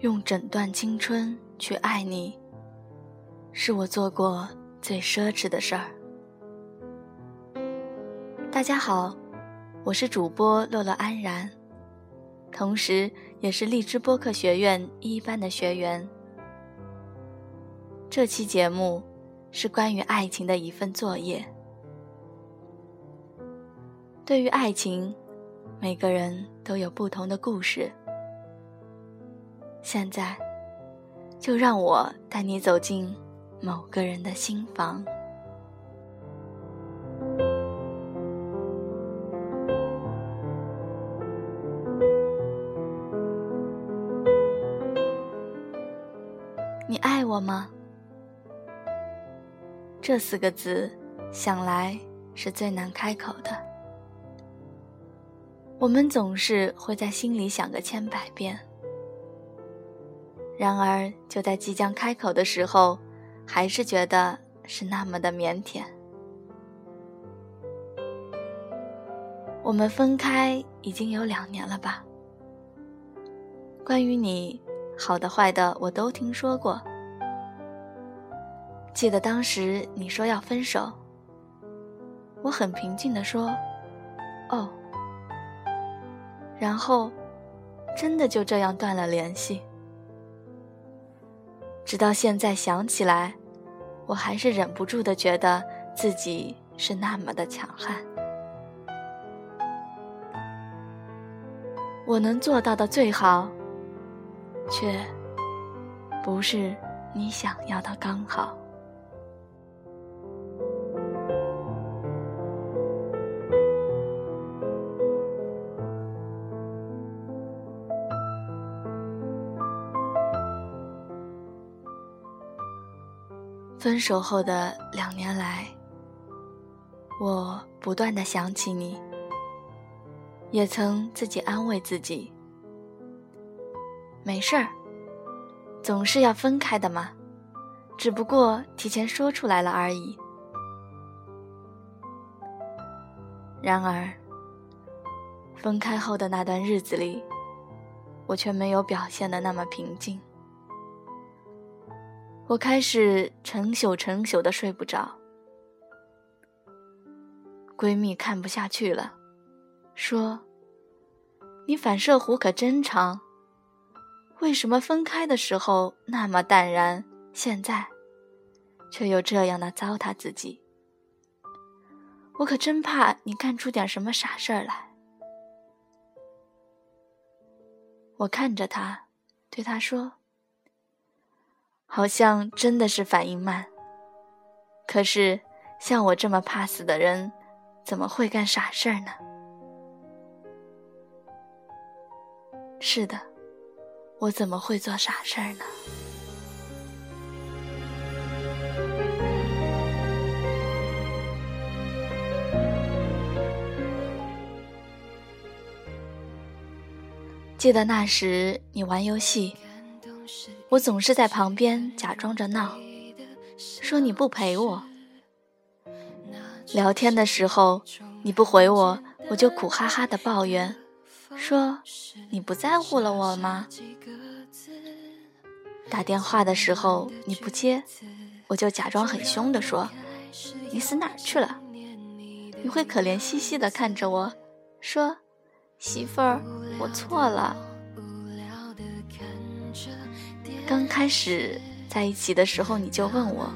用整段青春去爱你，是我做过最奢侈的事儿。大家好，我是主播乐乐安然，同时也是荔枝播客学院一班的学员。这期节目是关于爱情的一份作业。对于爱情，每个人都有不同的故事。现在，就让我带你走进某个人的心房。你爱我吗？这四个字，想来是最难开口的。我们总是会在心里想个千百遍，然而就在即将开口的时候，还是觉得是那么的腼腆。我们分开已经有两年了吧？关于你。好的坏的我都听说过。记得当时你说要分手，我很平静地说：“哦。”然后，真的就这样断了联系。直到现在想起来，我还是忍不住的觉得自己是那么的强悍。我能做到的最好。却不是你想要的刚好。分手后的两年来，我不断的想起你，也曾自己安慰自己。没事儿，总是要分开的嘛，只不过提前说出来了而已。然而，分开后的那段日子里，我却没有表现的那么平静。我开始成宿成宿的睡不着，闺蜜看不下去了，说：“你反射弧可真长。”为什么分开的时候那么淡然，现在却又这样的糟蹋自己？我可真怕你干出点什么傻事儿来。我看着他，对他说：“好像真的是反应慢。可是像我这么怕死的人，怎么会干傻事儿呢？”是的。我怎么会做傻事儿呢？记得那时你玩游戏，我总是在旁边假装着闹，说你不陪我。聊天的时候你不回我，我就苦哈哈的抱怨。说你不在乎了我吗？打电话的时候你不接，我就假装很凶的说：“你死哪去了？”你会可怜兮兮的看着我说：“媳妇儿，我错了。”刚开始在一起的时候，你就问我：“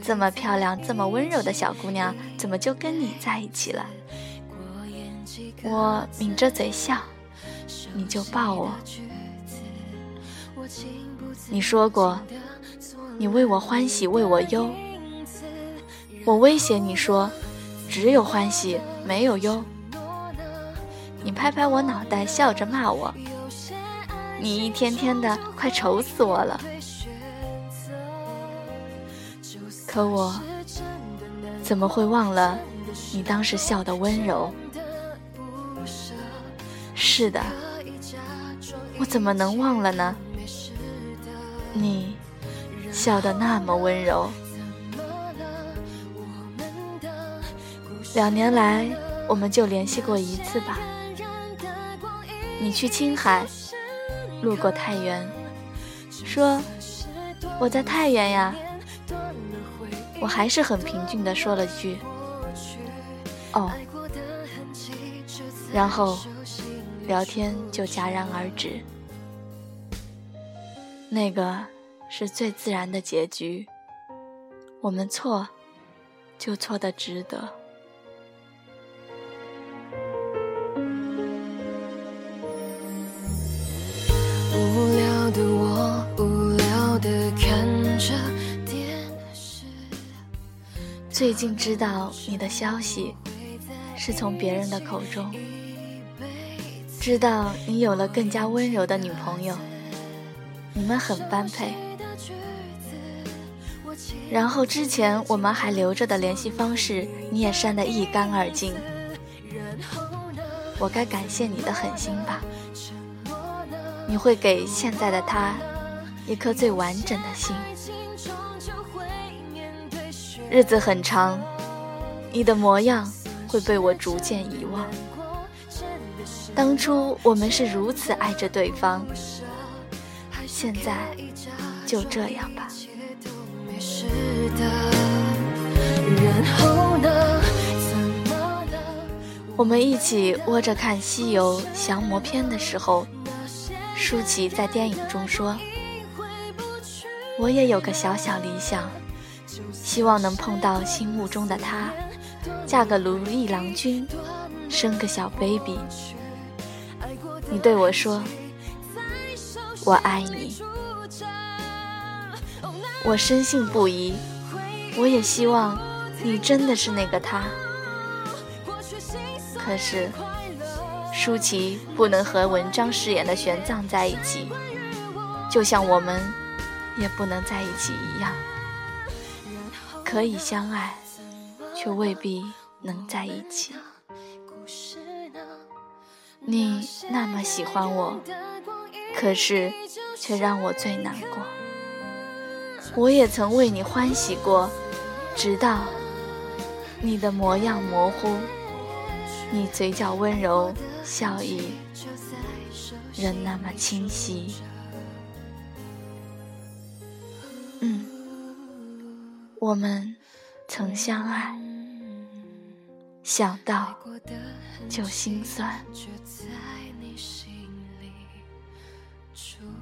这么漂亮、这么温柔的小姑娘，怎么就跟你在一起了？”我抿着嘴笑，你就抱我。你说过，你为我欢喜为我忧。我威胁你说，只有欢喜没有忧。你拍拍我脑袋，笑着骂我，你一天天的快愁死我了。可我怎么会忘了你当时笑的温柔？是的，我怎么能忘了呢？你笑得那么温柔。两年来，我们就联系过一次吧。你去青海，路过太原，说我在太原呀。我还是很平静的说了句：“哦。”然后聊天就戛然而止。那个是最自然的结局。我们错，就错的值得。最近知道你的消息，是从别人的口中。知道你有了更加温柔的女朋友，你们很般配。然后之前我们还留着的联系方式，你也删得一干二净。我该感谢你的狠心吧？你会给现在的他一颗最完整的心。日子很长，你的模样会被我逐渐遗忘。当初我们是如此爱着对方，现在就这样吧。我们一起窝着看《西游降魔篇》的时候，舒淇在电影中说：“我也有个小小理想，希望能碰到心目中的他，嫁个如意郎君，生个小 baby。”你对我说：“我爱你。”我深信不疑。我也希望你真的是那个他。可是，舒淇不能和文章饰演的玄奘在一起，就像我们也不能在一起一样。可以相爱，却未必能在一起。你那么喜欢我，可是却让我最难过。我也曾为你欢喜过，直到你的模样模糊，你嘴角温柔笑意仍那么清晰。我们曾相爱，想到。就心酸。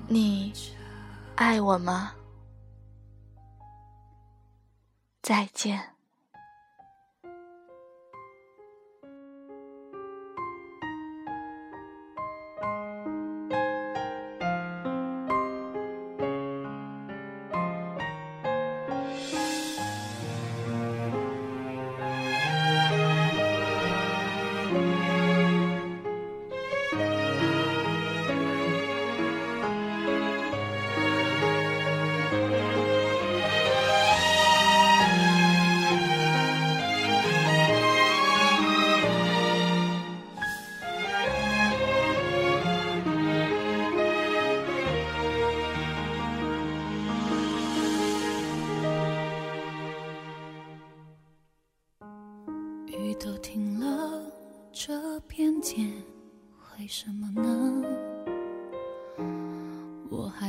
你爱我吗？再见。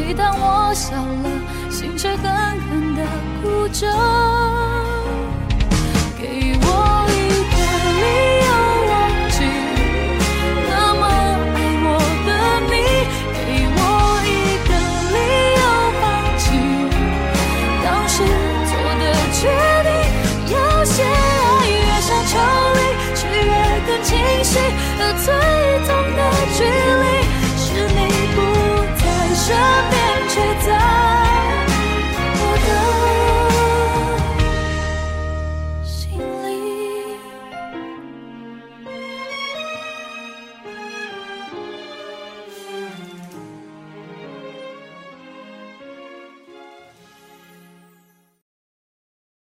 每当我笑了，心却狠狠的哭着。给我